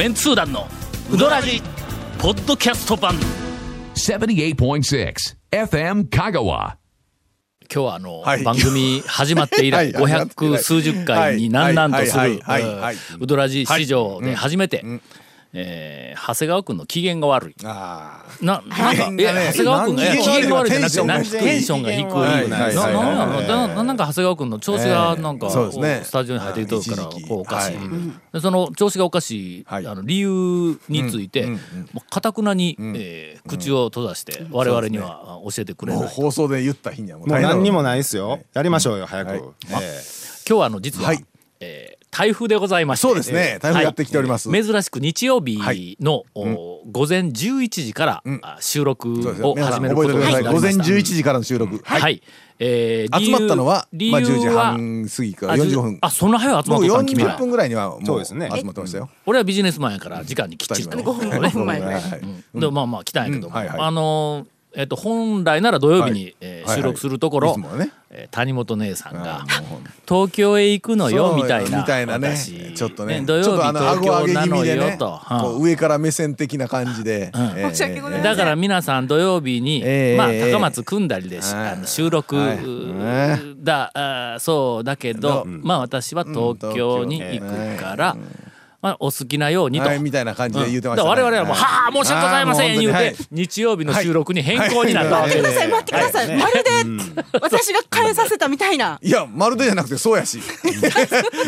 メンツー団のウドラジポッドキャスト版。78.6 FM Kagawa. 今日はあの、はい。番組始まって以来 はい。始まって以来500数十回になんなんとするウドラジ史上で初めて、えー長谷川君の機嫌が悪い。あななんか、ねえ長谷川君が機機嫌が悪いじゃなくてなテンションがテンションが低い。はいなんか長谷川君の調子がなんか、スタジオに入ってるからこうおかしい、はい。でその調子がおかしい、はい。あの理由についてかたくなに、えー口を閉ざして我々には教えてくれない。放送で言った日にはもう何にもないですよ。やりましょうよ、早く。はい。え今日はあの実は、はい。えー台風でございまして。そうですね。台風やってきております。はい。珍しく日曜日はい。の、お午前11時から、ん。あ収録を始めることになりました。11時からの収録。はい、はいえー集まったのはまあ理由10時は半過ぎからあ45分。あそんな早く集まったん君40ら。分ぐらいにはもそうですね。集まってましたよ。俺はビジネスマンやから時間にきっちりと二5分5分前ぐら。いはいでまあまあ来たんやけども、うん。はいはい。あのーえっと本来なら土曜日に、はい。え収録するところ、えー谷本姉さんが東京へ行くのよみたいなみたいなね。私。ちょっとね土曜日ちょっとあの東顎上げ京なの気味でねよと、こう上から目線的な感じでだから皆さん土曜日に、ええまあええ高松組んだりで収録はい。だ、あーそうだけど、うん。まあ私は東京に行くから、まあお好きなようにと。はいみたいな感じで言ってましただから我々はもう「はあ申し訳ございません」言うて、日曜日の収録に変更になったわけで。す。待ってください。待ってください、まるで私が変えさせたみたい。な、い。やまるでじゃなくてそうやし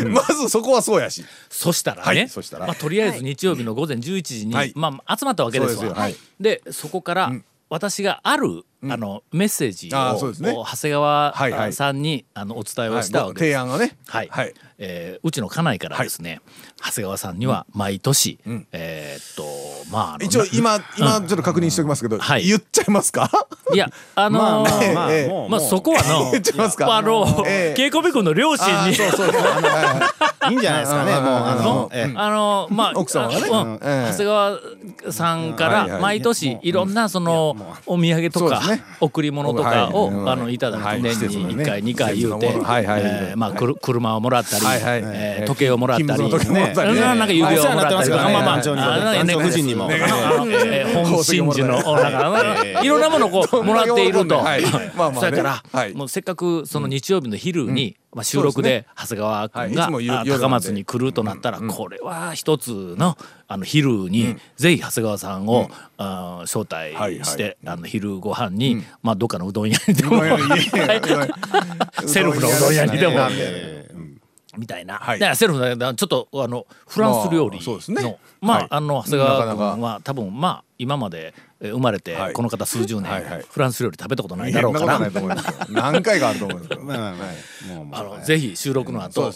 まずそこはそうやしそしたらね、はい。そしたらまあ、とりあえず日曜日の午前11時に、はい。まあ、集まったわけですわ。そうですよはい。でそこから、私がある、あのメッセージを、あーそうですね。お長谷川はいはい。さんにあのお伝えをはいしたわけです。提案をね。はい、はい。えーうちの家内からですね、長谷川さんには毎年、えーっとまあ一応今今ちょっと確認しておきますけどはい。言っちゃいますか？いやあのー まあまあまあ、ええ。もう、まあそこはの 言っちゃいますか？あの、ええ。稽古部君の両親に。あーそうそうそう。はいい。いんじゃないですかね、もう、あの、ええ。あのまあ奥様がね。あうん。ええ。長谷川さんから毎年いろんなそのお土産とかね。贈り物とかをはい。あのいただはい。く年に1回2回言うてえーまあくる車をもらったりはいはい。えー時計をもらったり。金属の時計もらったりね。なんか指輪をもらったりお世話になってますからね。まあまあ団長にも夫人にも本真珠のいろんなものをこうもらっていると。はいまあまあね。そやからはい。もうせっかくその日曜日の昼にまあ収録で長谷川君が高松に来るとなったらこれは一つのあの昼にぜひ長谷川さんをあー招待してあの昼ご飯にまあどっかのうどん屋にでもセルフのうどん屋にでもええみたいな、はい。セルフのちょっとあのフランス料理の、まあそうですね。まあ、の長谷川君は多分まあ今までえー生まれてはい。この方数十年、フランス料理食べたことないいだろうから。何回かあると思いますけど。まあのぜひ収録の後、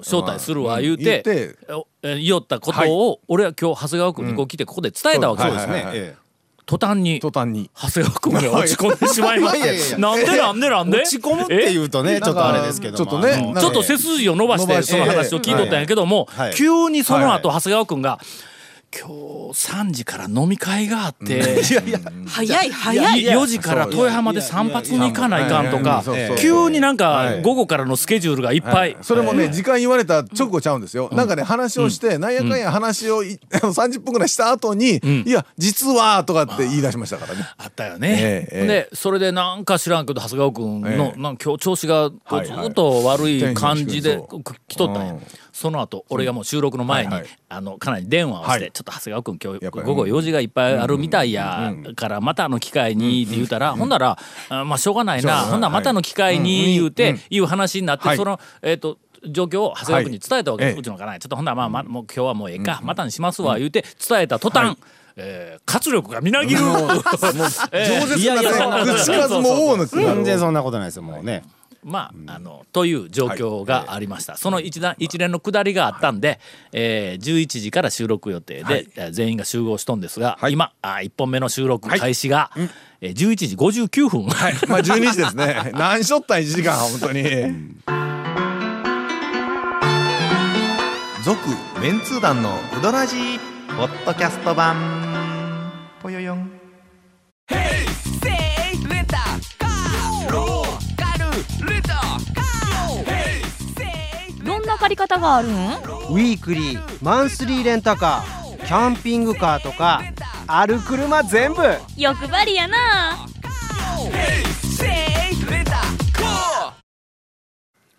招待するわ言うて言おったことを、俺は今日長谷川君にこう来てここで伝えたわけです、ね。途端に途端に。長谷川君が落ち込んでしまいまして なんでなんでなんで？え落ち込むって言うとね、ちょっとあれですけど。も。ちょっとねちょっと背筋を伸ばしてその話を聞いとったんやけども、はい。急にそのはい後長谷川君が「今日3時から飲み会があって、早 い早い。4時から豊浜で散髪に行かないかんとか急になんかはい午後からのスケジュールがいっぱい。それもね時間言われた直後ちゃうんですよなんかね話をしてなんやかんや話をい30分ぐらいした後に「いや実は」とかって言い出しましたからねあったよね、でそれでなんか知らんけど長谷川君の、ええなんか今日調子がずっと悪い感じで来とったんや、うんその後俺がもう収録の前に、はいはい。あのかなり電話をして、はい。ちょっと長谷川君今日午後用事がいっぱいあるみたいやからまたの機会にって言うたら、ほんなら、あまあしょうがないな、ほんならまたの機会に言うて、いう話になって、はい。そのえっ、と状況を長谷川君に伝えたわけです、はい。うちのかなちょっとほんならまあ、まあ、もう今日はもうええか、またにしますわ言うて伝えた途端、えー活力がみなぎる。えー饒舌いやいやそんな口数も多の全然そんなことないですよ、もうね。まあ、あのという状況がありました、その一段一連の下りがあったんで、えー、11時から収録予定で、えー全員が集合しとんですが、今あ1本目の収録開始が、えー、11時59分、はい。まあ12時ですね。何しょったん？1時間 本当に。続メンツー団のウドラジーポッドキャスト版。ぽよよん借り方があるん？ウィークリーマンスリーレンタカーキャンピングカーとかある車全部。欲張りやな。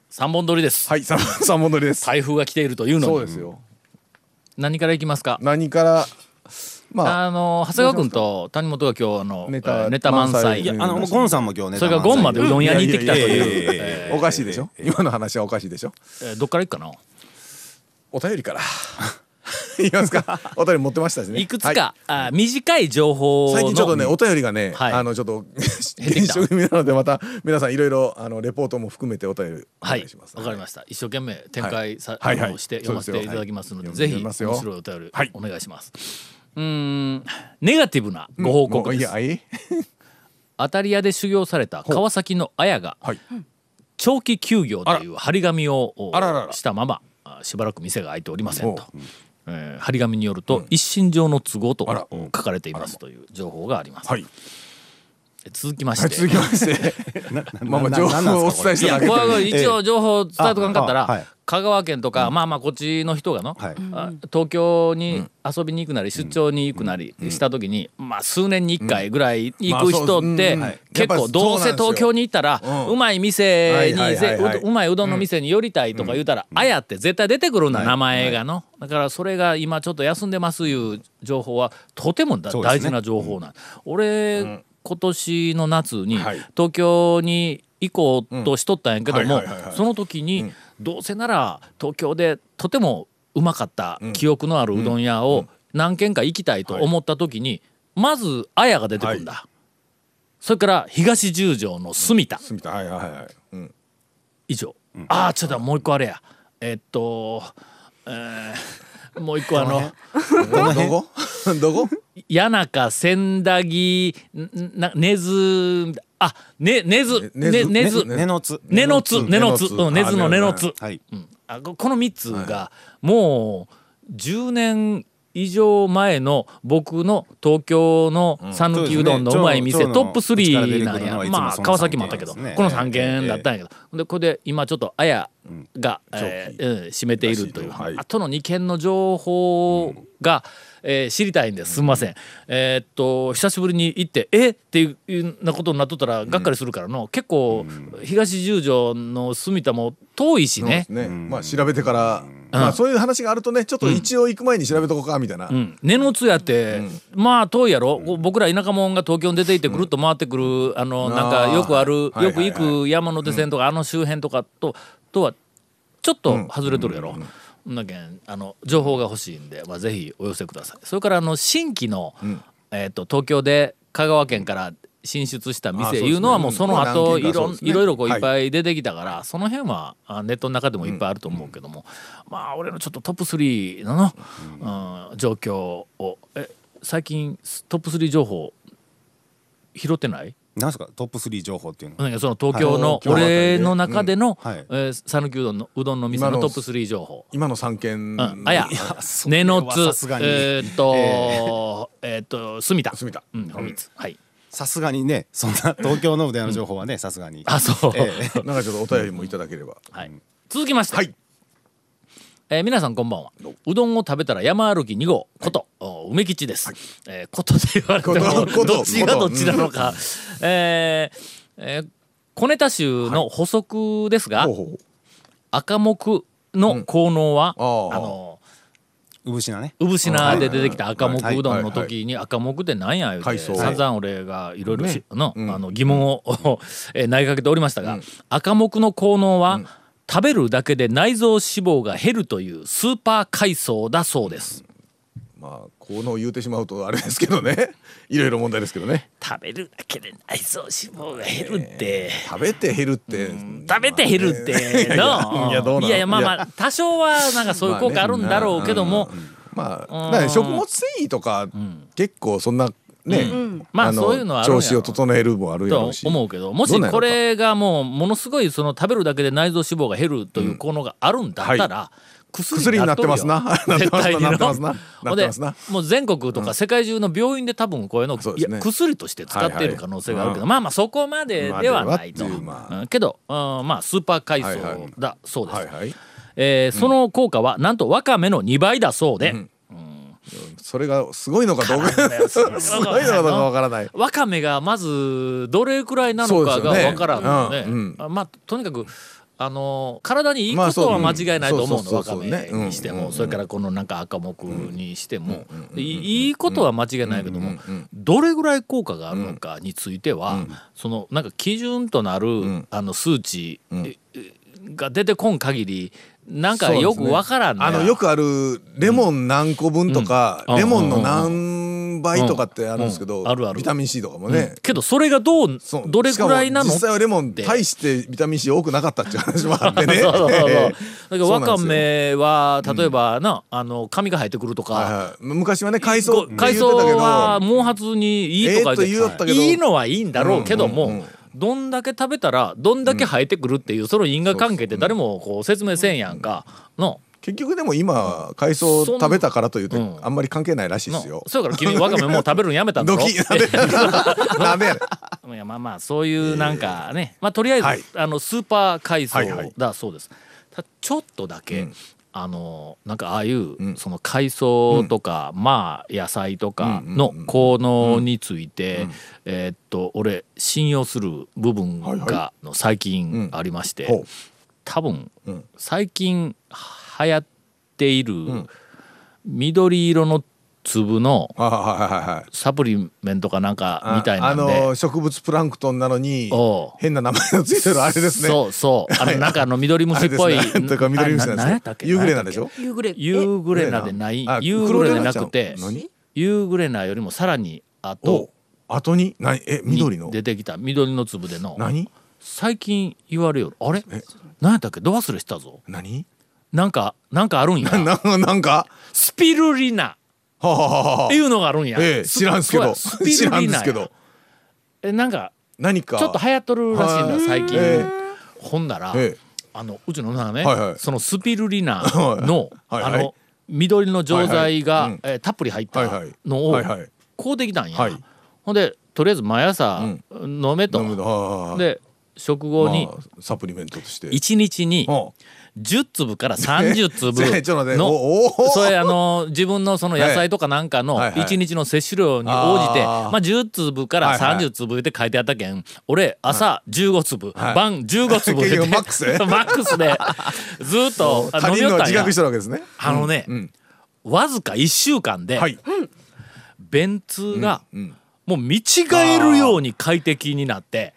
三本撮りです、はい三三本撮りです。台風が来ているというのに。そうですよ。何からいきますか？何からまああの長谷川君と谷本が今日あのネタえーネタ満満載。載いやあのゴンさんも今日ねそれからゴンまでうどん屋に行ってきたという。おかしいでしょ？今の話はおかしいでしょ？ーえーどっから行くかな？お便りから。いきますか？お便り持ってましたしね。いくつはい。か、あ短い情報の。最近ちょっとねお便りがね、はい。あのちょっと減少気味なのでまた皆さんいろいろあのレポートも含めてお便りおはい。願いします、わかりました。一生懸命展開さ、はい。してはい。読ませていただきますので、ぜひ面白い読お便りはい。お願いします、うーん。ネガティブなご報告です、当たり屋で修行された川崎の綾がはい。長期休業という張り紙をしたままあしばらく店が開いておりませんと。ほ、えー張り紙によると、一身上の都合と書かれていますという情報があります、はい、続きまして、はい、続きまして。まあまあ情報をお伝えしいやただけで。これは一応情報伝えとかんかったら、あはい。香川県とか、まあまあこっちの人がの、はい。あ東京に遊びに行くなり出張に行くなりした時に、まあ数年に1回ぐらい行く人って、まあそううん。結構どうせ東京に行ったら、ううんまい店に、ううまいうどんの店に寄りたいとか言うたら、あやって絶対出てくるんだ、名前がの。だからそれが今ちょっと休んでますいう情報はとても大事な情報なん、俺、今年の夏にはい。東京に行こうとしとったんやけどもその時にどうせなら東京でとてもうまかった記憶のあるうどん屋を何軒か行きたいと思った時にまず綾が出てくるんだ。それから東十条の住田。住田。はいはいはい、うん、以上、ああちょっともう一個あれや。えっと、えーもう一個あのどこ？どこ？谷中千駄木根津あね根津根津ね根のつ根の津。根の津。根の津。うん根津の根の津。はい。うん。あここの3つがもう10年以上前の僕の東京の讃岐うどんのうまい店、そうですねトップ3なんや。まあ川崎もあったけど、ね。この3軒だったんやけど、でこれで今ちょっと綾が、えーうん占めているという、はい。あとの2軒の情報が、えー知りたいんです。すみません、えーっと久しぶりに行ってえ？っていうなことになっとったらがっかりするからの、結構東十条の住田も遠いしね、ね、まあ調べてから、まあそういう話があるとねちょっと一応行く前に調べとこうかみたいな、うん、根の津やって、まあ遠いやろ、僕ら田舎者が東京に出ていってぐるっと回ってくる、あのなんかよくある、はいよく行く山手線とか、あの周辺とかととはちょっと外れとるやろ。だけんあの情報が欲しいんで、まあ、ぜひお寄せください。それからあの新規の、えー、と東京で香川県から進出した店いうのはもうそのまあ後いろいろいろこういはい。っぱい出てきたから、その辺はあネットの中でもいっぱいあると思うけども、まあ俺のちょっとトップ3のの、うん。状況を。え最近トップ3情報拾ってない？なんすか？トップ3情報っていうの。なんかその東京の俺の中でのうん。はい。えー讃岐うどんのうどんの店今ののトップ3情報。今の三件うん、あや根の津えーっとえーっと住田。住田。うんこの三つはい。さすがにねそんな東京のうどん屋の情報はねさすがに。あそう。ええ。なんかちょっとお便りもいただければ。はい、続きまして、はい。えー皆さんこんばんは。うどんを食べたら山歩き2号こと、お梅吉です、えーことで言われてもどっちがどっちなのか、えーえー小ネタ集の補足ですが、ほうほう。赤木の効能は、あー。あのうぶしなね。産品で出てきた赤はい。木うどんの時に赤木って何や言うて散々俺がいろいろしねの。あの疑問を えー投げかけておりましたが赤木の効能は食べるだけで内臓脂肪が減るというスーパー海藻だそうです。まあこの言うてしまうとあれですけどね。いろいろ問題ですけどね。食べるだけで内臓脂肪が減るって。食べて減るって、食べて減るっての。いやどうなの？いやいやまあまあ多少はなんかそういう効果あるんだろうけども。まあだから食物繊維とか、結構そんなね、まあのそういうのは調子を整えるもあるやろとうし。思うけど。もしこれがもうものすごいその食べるだけで内臓脂肪が減るという効能があるんだったら、薬になっとるよ薬になってますな。絶対にの。なってますな。ほんでもう全国とか世界中の病院で多分こういうの、いそうですね。や薬として使っている可能性があるけど、はいはい。まあまあそこまでではないと、けど、うんまあスーパー海藻だ。そうです、はいはい。えーその効果はなんとわかめの2倍だそうで、うん。それがすごいのかどうか。すごいのかどうかわからない。わかめがまずどれくらいなのかがわからんのねそうですよねあまあとにかくあの体にいいことは間違いないと思うのまあわかめにしてうんもそれからこのなんか赤木にしても。いいことは間違いないけどもどれぐらい効果があるのかについてはそのなんか基準となるあの数値えが出てこん限りなんかよくわからんね。あのよくあるレモン何個分とか、うん。レモンの何倍とかってあるんですけど、うんあるあるビタミン C とかもね、けどそれがどうどれくらいなのしかも実際はレモン大してビタミン C 多くなかったっていう話もあってねそうそうそうそうだえけどわかめは例えばな、あの髪が生えてくるとか、はいはい昔はね海藻海藻は毛髪にいいとかええと言ったけどいいのはいいんだろうけども、うんうんうんどんだけ食べたらどんだけ生えてくるっていうその因果関係って誰もこう説明せんやんかの。結局でも今海藻食べたからというとうん。あんまり関係ないらしいですよ。の。そうやから君わかめもう食べるのやめたんだろ？ドキなんでやねんいやまあまあそういうなんかね、まあとりあえず、はい。あのスーパー海藻はいはい。だそうです。たちょっとだけ、うん。あのなんかああいう、ん。その海藻とか、まあ野菜とかの効能について、えーっと俺信用する部分が、はいはの最近ありまして、多分、うん。最近流行っている緑色の粒のサプリメントかなんかあみたいなんで。あの植物プランクトンなのに変な名前のついてるあれですね。そうそう。あの、なんかあの緑虫っぽい。ね。とか緑虫なんですけ？ユーグレナでしょ？夕暮れ。ユーグレナでない？あ。ユーグレナじゃなくてユーグレナよりもさらにお後後に？何？えに緑の？出てきた。緑の粒での、何？最近言われよる。あれ？何やったっけ？ど忘れしたぞ。何？なんか、なんかあるんや。ななんか？スピルリナ。っていうのがあるんや。ええ知らんすけど。知らんルリナや。ですけど。え、なんか、何か？ちょっと流行っとるらしいんだ、はい最近。え。ほんなら、ええ。あのうちの女がね、はいはい。そのスピルリナのはいはい。あの緑の錠剤が、はいはい。うん。えーたっぷり入ったのをはいはい。こうできたんや、はい。ほんでとりあえず毎朝飲めと、飲むの。はあはあはあで食後にまあサプリメントとして。1日には10粒から30粒 のそれあの自分のその野菜とかなんかのはい。はい1日の摂取量に応じてまあ10粒からはいはい。30粒って書いてあったけん俺朝15粒はい。晩15粒結で局マックスで マックスで。ずっと飲みよったんや。人の自覚してるわけですね。あのねうん。わずか1週間ではい。便通がうん。もう見違えるように快適になって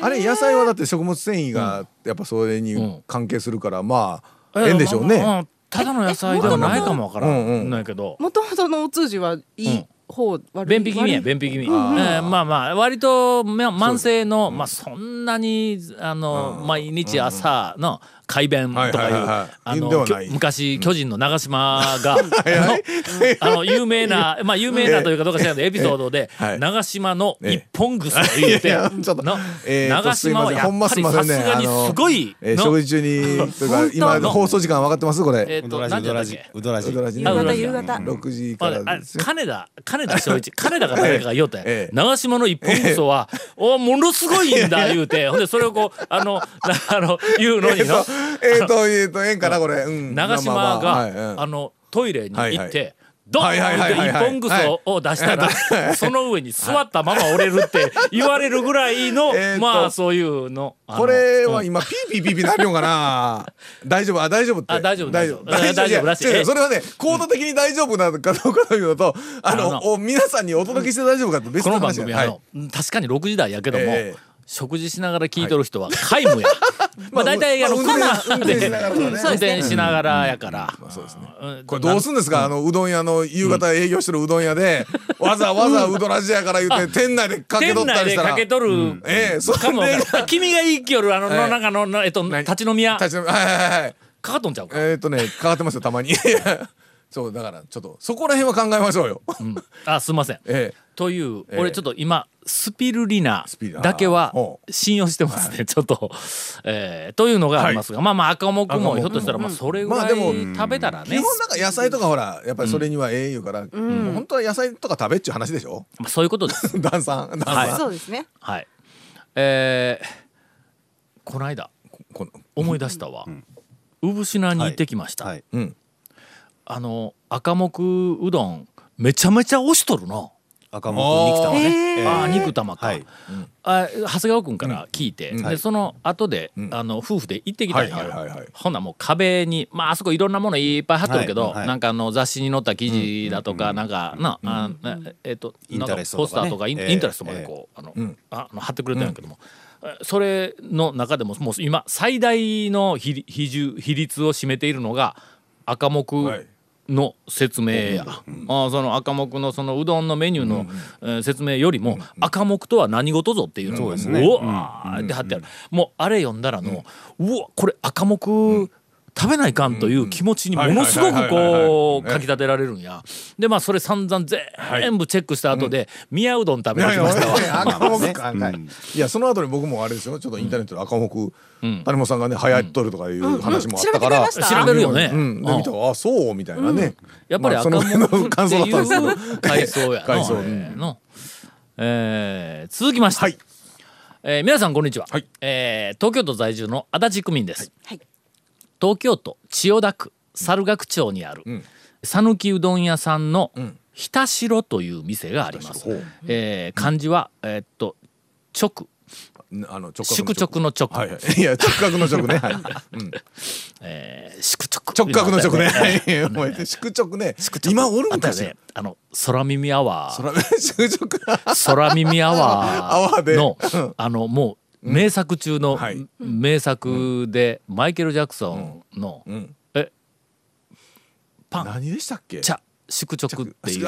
あれ野菜はだって食物繊維がやっぱそれうん。に関係するからまあええんでしょうね。ん。ただの野菜ではないかもわからうん。うん。んないけど。もともとのお通じはいい方、悪い便秘気味や便秘気味、えん。ーまあまあ割とま慢性の、まあそんなにあの、毎日朝の快便とかいう、はいはいはいはい。あの昔巨人の長嶋が、あのあの有名な まあ有名なというかどうか知らないけどエピソードで、はい長嶋の一本ぐすと言うて、いやいやちょっとのえーと長嶋はやっぱりさすがにすごい食事中にとか今の放送時間分かってます？これ。えっ、と何て言っけ？うどらじうどらじ。ね夕方あうどらじ。夕方。6時かあれあれら金田金田正一。金田か誰かが言おうて、ええ。長島の一本ぐそは、おものすごいんだ言うて。ほんでそれをこうあのなあの言うのにの えっとえっとええんかなこれ。うん。長島が、はいうん。あのトイレに行って、はいはい。ドーンはいはいはいはいって一本ぐそを出したら、その上に座ったまま折れるって言われるぐらいの、まあそういうの。これはうん。今ピーピーピーピーなるのかな。大丈夫あ大丈夫って。あ大丈夫大丈夫。大丈夫。らしい。それはねコード的に大丈夫なのかどうかというのとああの皆さんにお届けして大丈夫かって別この番組はあの、確かに6時台やけども、ええ食事しながら聞いとる人は皆無や。まあ大体あのまあ車で運転しながらやから。そうですね。うん。これどうすんですか？あのうどん屋の夕方営業してるうどん屋でわざわざうどらじやから言って店内でかけ店とったりしたら。かけとるええそか君が言いきよるあの、ええ。なんかののえっと立ち飲み屋。か立ち飲みはいはいはいはい。かっとんちゃうか？えーっとねかかってますよたまに。そうだからちょっとそこら辺は考えましょうよ。うん。あすみません。ええ。という、ええ。俺ちょっと今スピルリナだけはほ信用してますね、ちょっと、えーというのがありますが、まあまあ赤目赤目もひょっとしたらまあそれぐらいまあでも食べたらね、基本なんか野菜とかほらやっぱりそれにはええ言うから、もう本当は野菜とか食べっちゅう話でしょ？まあ、そういうことです。ダンさん。ダンさん、はい。そうですね。はい。えー、この間この。思い出したわ。産品に行ってきました。はい。うん。あの赤木うどんめちゃめちゃ押しとるの。赤目肉玉ね。えーああ肉玉か、はい。あ長谷川君から聞いて、でその後で、あの夫婦で行ってきたんや、はいはいはいはい。ほんならもう壁にまああそこいろんなものいっぱい貼っとるけど、はいはいなんかあの雑誌に載った記事だとか、なんかな、あなえっ、とインタレストなんかポスターとかイン,、ええ。インタレストまでこう、あの、ああの貼ってくれてるんやけども、えそれの中でももう今最大の比率比重比率を占めているのが赤木、はいの説明や、あーその赤目のそのうどんのメニューの、えー説明よりも、赤目とは何事ぞっていうのがそうですね。うわーって貼ってある、もうあれ読んだらの、うわこれ赤目食べないかんという気持ちにものすごくこうかき立てられるんや。でまあそれ散々全部チェックした後で宮うどん食べましたわ。赤目か、いやその後に僕もあれですよ。ちょっとインターネットで赤目、谷本さんがね流行っとるとかいう話もあったから、調べてくれました調べるよね。うん、で見たらあそうみたいなね、やっぱりまあ赤目って感想だったんですけどいう 階層 やの。えー続きまして、はい。えー皆さんこんにちは、はい。えー東京都在住の足立区民です、はい東京都千代田区猿楽町にある讃岐、うどん屋さんのひたしろという店があります、えー漢字はえーっと直。あの直宿直の直、はいはい。いや直角の直ね、はい。えー宿直。直角の直ね。はい 宿直ね。今おるんかしら？ねあの空耳アワー。空耳 アアワワーで。ーのあのもう名作中のはい。名作でマイケル・ジャクソンのん。え？パン。何でしたっけ？茶宿直っていう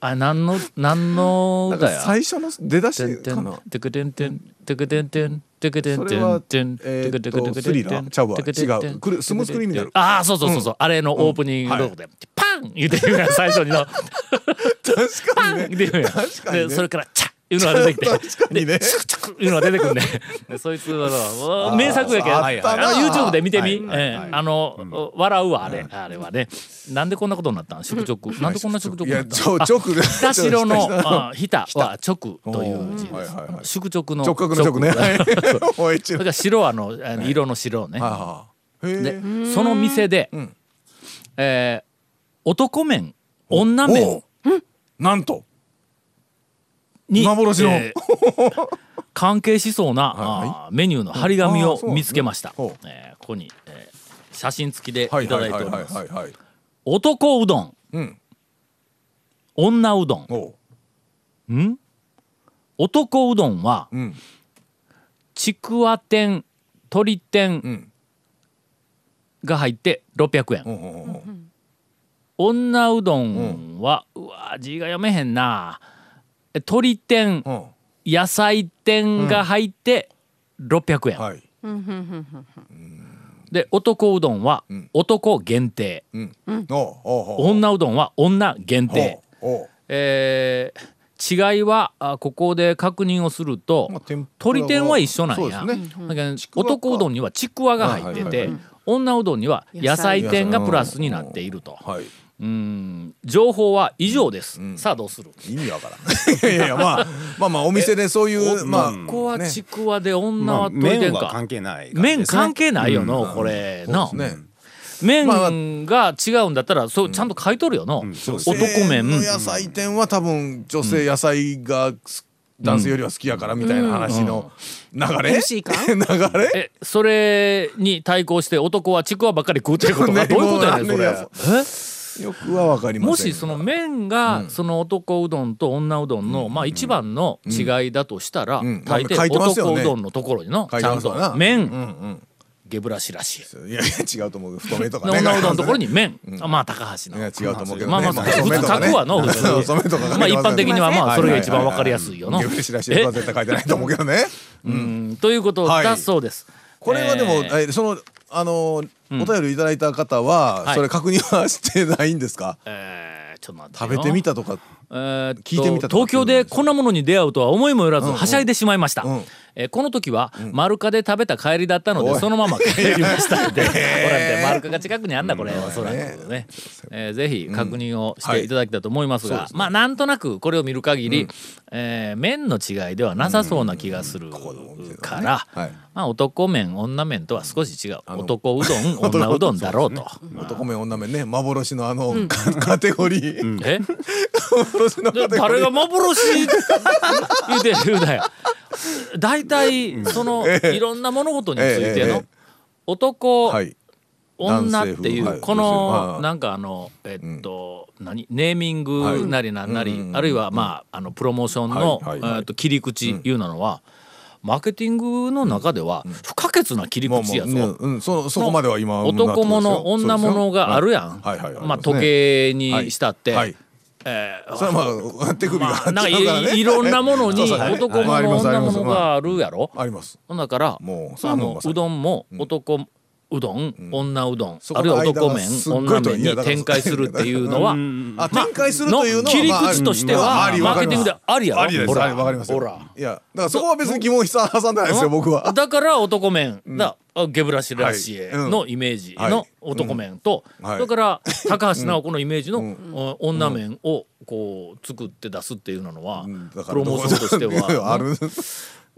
あ何 の何のなんか歌や最初の出だてんしてかなてくてんてんてくてんてんてくてんてそれはんてんえーっとてくてくてくてんスリラーちゃうわてくてんてん違うクルスムーズクリミナルああそうそうそうそうあれのオープニングでパン言うてるやん最初にの確かにね言うてるやん確かにねでそれからチいうのが出てきて。ね。でチクチクいうのが出てくるね。で そいつはの名作やけど YouTube で見てみ、はいええ。あの、笑うわあれ、あれはね。なんでこんなことになったん？宿直。なんでこんな宿直になったちょ直で。ひたしろのちょっとあひたは直という字はいはいはい。宿直の直角の直ね。それから白はあの色の白ね、でえその店で、ん。えー男麺女麺なんとに幻の。えー 関係しそうな、あーメニューの張り紙を見つけました、ほう。えーここに、えー写真付きでいたはいだはいいはいはいておりますはいはい。男うどん。うん。女うどん。おう。ん？男うどんはうん。ちくわ天鶏天ん。が入って600円、うん女うどんは、うわ字が読めへんな。え鶏天うん。野菜天が入って600円、はい。で男うどんはん。男限定、うん。女うどんは女限定、えー違いはあここで確認をすると、まあ天は鶏天は一緒なんや、そう男うどんにはちくわが入ってて、はいはいはい女うどんには野菜天がプラスになっていると。はいうん。情報は以上です、さあどうする？意味わからん。いやいやまあまあまあお店でそういうまあここはちくわで女まあは鶏天か、麺は関係ない感じ麺ですね。関係ないよの、これ。な、そうですね。麺まあが違うんだったらそうちゃんと書いとるよの、男麺女性の野菜店は多分女性野菜がす男性よりは好きやからみたいな話の流れ？ヘルシー感流れ？えそれに対抗して男はちくわばっかり食うてることがねどういうことやねんそれ。もうあのよくはわかりませんもしその麺がその男うどんと女うどんのまあ一番の違いだとしたらん。大抵男うどんのところにのちゃんとてますわな麺ゲブラシラシい。やいや違うと思う太めとかでね。女うどんのところに麺。あまあ高橋いやの違うと思うけどね。まあまあまあ普通書くわのまあ一般的にはまあはいそれが一番わかりやすいよの。ゲブレシラシは絶対書いてないと思うけどね。うん。ということだそうです。これはでも、えー。えそのあのお便りいただいた方は、はい。それ確認はしてないんですか、えーちょっと待って食べてみたとか？えー聞いてみた東京でこんなものに出会うとは思いもよらずはしゃいでしまいました、うんえーこの時は丸カで食べた帰りだったので、そのまま帰りました。って、ほ らって丸カが近くにあんだこれ、おそらくね、えーぜひ確認をしていただきたいと思いますが、まあなんとなくこれを見る限り、えー麺の違いではなさそうな気がするから、はい。まあ男麺女麺とは少し違う。男うどん 女うどんだろうと。男麺女麺ね。幻のあの、カカテゴリー、え？幻のカテゴリー。誰が幻？言うてるだよ大体そのいろんな物事についての男、はい。女っていうこのなんかあのえっと何？ネーミングなりなんなりあるいはまああのプロモーションのえっと切り口いうのはマーケティングの中では不可欠な切り口やぞ。もう、うん、そそこまでは今男物女物があるやん、まあ時計にしたって、はいえーそれはまあ手首がまあ、なんかいいろんなものに 男物女物があるやろ？あります。だからうどんも男うどん女うどんあるいは男麺女麺に展開するっていうのはあ展開するというのは切りまあ口としてまあはマーケティングでありやろ？ありですほら。はいわかりますよ。ほら。いやだからそこは別に疑問挟んでないですよ僕は。だから男麺。だあゲブラシラシエのイメージはい。の男麺とはい。それから高橋直子のイメージのお女麺をこう作って出すっていうのはだプロモーションとしては。ある？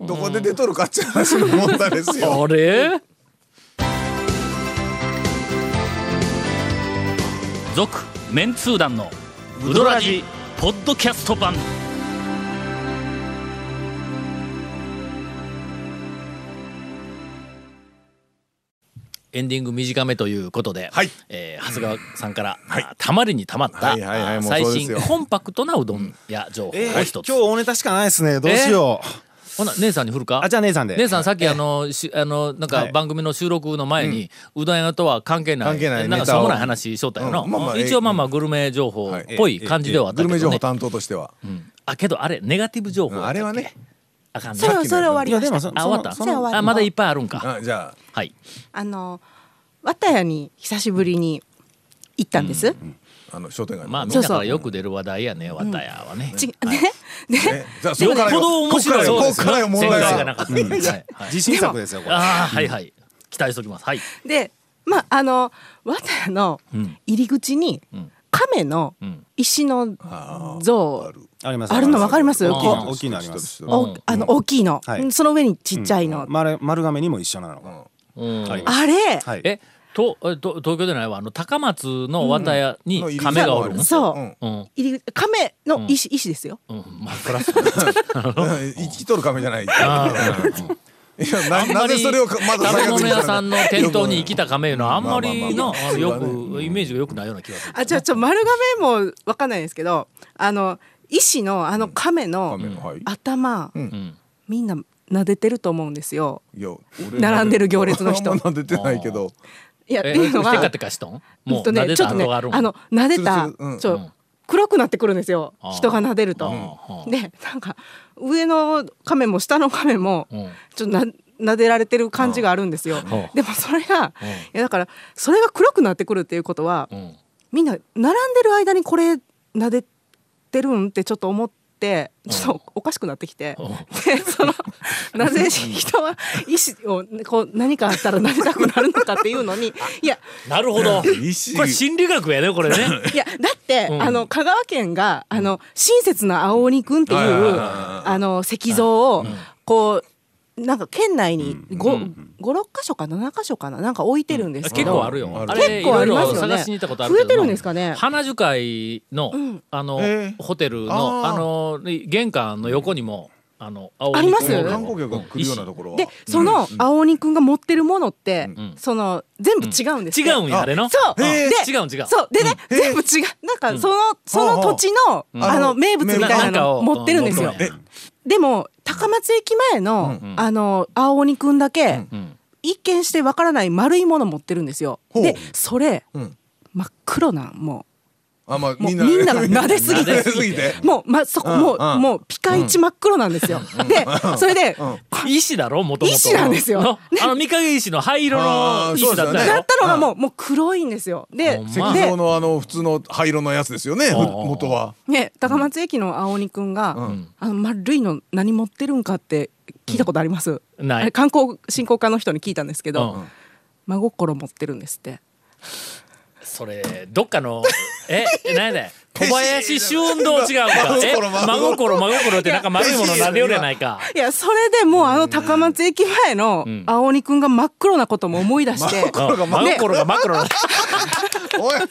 どこで出とるかっていう話の問題ですよ。あれ？続メンツー団のウドラジポッドキャスト版。エンディング短めということで、はい。えー長谷川さんから、あたまりにたまった、はいはいはい最新コンパクトなうどん屋情報えーを一つ、今日おネタしかないですね。どうしようほな姉さんに振るか？あじゃあ姉さんで。姉さんさっきえあのしあのなんかはい。番組の収録の前にうどん屋とは関係ない。関係ない。なんかしょうもない話しとったようん。まあまあな一応まあまあグルメ情報っぽい感じではあったグルけどね。メ情報担当としては。うん。あけどあれネガティブ情報あれはね。あかんね。それそれ終わりました。もそそのあ終わった？それ終わり。あまだいっぱいあるんか。あじゃはい。あの綿屋に久しぶりに行ったんです、ああの商店街のまあみんなからよく出る話題やねわたやはね。ちね？で えじゃあそこからいここから問題が。はなかった。はいはい。自信作ですよこれ。ああはいはい。期待しておきます。はい。でまああの綿屋のうん。入り口にん。亀のうん。石の像。あります。あるの分かります？大きいの。あります。おあの大きいの、その上にちっちゃいの、丸丸亀にも一緒なのうん。あれ、はい。えとえと東京でないわ。あの高松の綿屋にうん。亀がおるんそう、う。ん。うん。入り亀の石,、石ですよ。うん。まあプラス生きとる亀じゃない。いやななぜそれをかまだ食べ物屋さんの店頭に生ききた亀いうのはあんまりのよくイメージがよくないような気がする。あちょちょ丸亀もわかんないですけどあの石のあの亀の亀のはい。頭、うん。みんな撫でてると思うんですよ。いや俺並んでる行列の人。撫でてないけどいやってえいうのはテカテカしとんもうと撫でちょっとねた跡があるんあの撫でたちょうん。黒くなってくるんですよ。人が撫でると。うん。でなんか上の亀も下の亀もうん。ちょっとな撫でられてる感じがあるんですよ。ん。でもそれがいやだからそれが黒くなってくるっていうことはうん。みんな並んでる間にこれ撫でてるんってちょっと思ってちょっとおかしくなってきて。でその なぜ人は意思をこう何かあったら撫でたくなるのかっていうのに いやなるほど。石これ心理学やねこれね。いやだって、うん。あの香川県があの親切な青鬼くんっていう、あの石像をこうなんか県内に五五六箇所か7箇所かな？なんか置いてるんですけど。結構ある。よ結構ありますよね。ろ探しに行ったことあるけど。増えてるんですかね？花樹海のん。あのえー。ホテルのあの玄関の横にもあの青あります観光客が来るようなところは。でその青鬼くんが持ってるものって、ん。その全部違うんです違うんやあれの？そう。で違う違う。そう。でね、全部違う。なんかその、その土地の、ん。あの名物みたいなの持ってるんですよ。でも高松駅前の、あの青鬼くんだけ、うん一見してわからない丸いもの持ってるんですよ。でそれ、うん。真っ黒なんもあまあもうみんなみんなが撫ですぎ撫てですぎて。もうまそこもううん。もうピカイチ真っ黒なんですよ。でそれで石だろもともと石なんですよ。の？あの三影石の灰色の石だっただったのがもうもう黒いんですよ。で石で像のあの普通の灰色のやつですよね。元は。ね高松駅の青鬼くんが、あの丸いの何持ってるんかって聞いたことあります、ない。観光振興課の人に聞いたんですけど、うん。真心持ってるんですって。それどっかのえ何やねん 小林修運動違うか？え真心真心。ってなんか丸いものなんでよりやないかいやそれでもうあの高松駅前の青鬼くんが真っ黒なことも思い出して、うん真心が真っ黒なおいおいおい。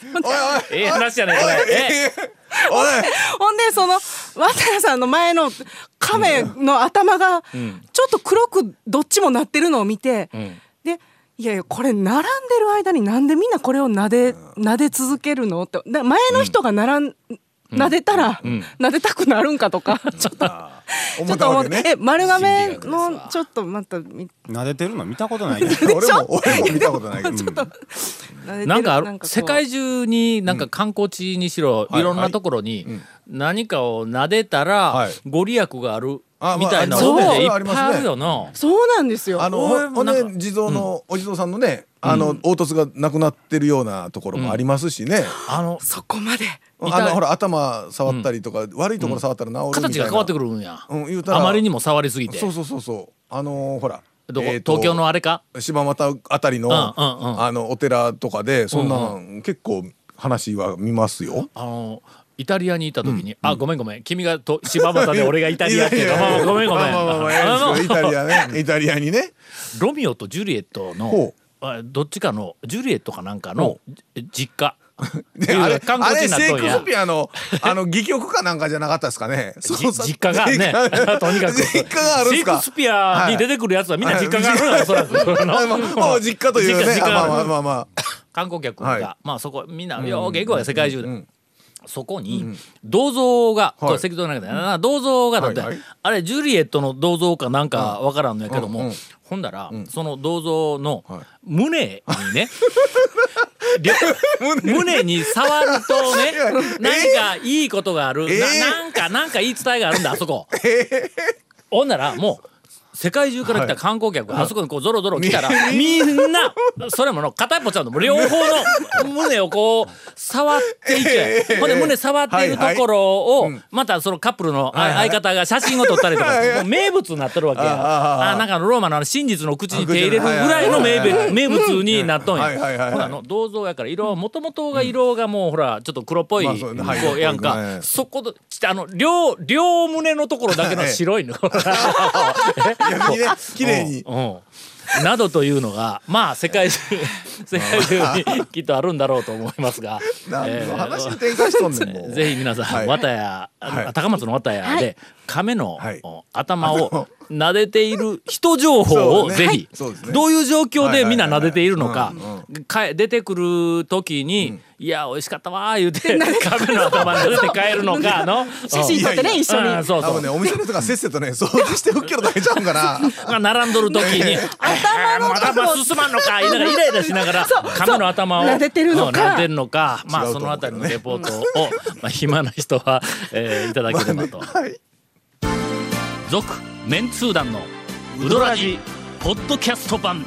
ええ話やねんこれ。え？おい。ほんでその渡谷さんの前の亀の頭がちょっと黒くどっちもなってるのを見て、ん。でいやいやこれ並んでる間になんでみんなこれを撫で撫で続けるのってだ前の人が並ん、撫でたら、撫でたくなるんかとか ちょっとちょ思っっと思って、丸亀のちょっとまたみ撫でてるの見たことないけど。俺も俺も見たことないけど。撫でてるなんか世界中になんか観光地にしろ、はいいろんなところに何かを撫でたら、はい。ご利益があるあみたいなまあお店いっそう。ありますねぱいあるよな。そうなんですよ。あのほんで地蔵のお地蔵さんのねあの凹凸がなくなってるようなところもありますしね。あのそこまで。あのほら頭触ったりとか悪いところ触ったら治る形が変わってくるんや。うん言うたらあまりにも触りすぎて。そうそうそうそう。あのーほら東京のあれか？柴又あたりの、あのお寺とかでそんなん、結構話は見ますよ。あのイタリアにいた時に、あごめんごめん君がと柴又で俺がイタリアって ごめんごめん。イタリアねイタリアにね。ロミオとジュリエットのどっちかのジュリエットかなんかのじ実家であれ観光ピアのあの戯曲かなんかじゃなかったですかね。実家がねとにかく実家があるんシェイクスピアに出てくるやつはみんな実家があるおそらく実家というねまあまあまあまあ観光客が、はいまあそこみんなよく行くわよ世界中で、んそこに銅像が、こはい。れ石像の中でな銅像がだって、あれジュリエットの銅像かなんかわからんのやけども、ほんだら、その銅像のはい。胸にね、胸に。触るとね 何かいいことがある、えなんかなんか言い伝えがあるんだあそこ。ほんならもう世界中から来た観光客があそこにこうゾロゾロ来たらみんな。それもの片っぽちゃうの。両方の胸をこう触っていてほんで胸触っているところをまたそのカップルのあ相方が写真を撮ったりとか名物になってるわけや。あなんかローマの真実の口に手入れるぐらいの名物名物になっとんや。ほらあの銅像やから色もともとが色がもうほらちょっと黒っぽいやんか。はいそこであの両両胸のところだけの白いの 綺麗に。うんなどというのがまあ世界中 世界中にきっとあるんだろうと思いますが、何の話に展開しとんねん。ぜひ皆さん、はい。綿屋、はい。高松の綿屋で、亀の、はい。お頭を撫でている人情報をぜひ、どういう状況でみんな撫でているのかか出てくる時に「いや美味しかったわ」言うて 亀の頭撫でて帰るのかの？写真撮ってね一緒に。うんそうそう。多分ねお店の人がせっせとね 掃除して吹っ切るだけちゃうんかな。が並んどる時に「頭の頭進まんのか」言いながらイライラしながら亀の頭を撫でてるのか。てるのかまあそのあたりのレポートを、まあ、暇な人は、えーいただければと。はい。続メンツー団のウドラジポッドキャスト版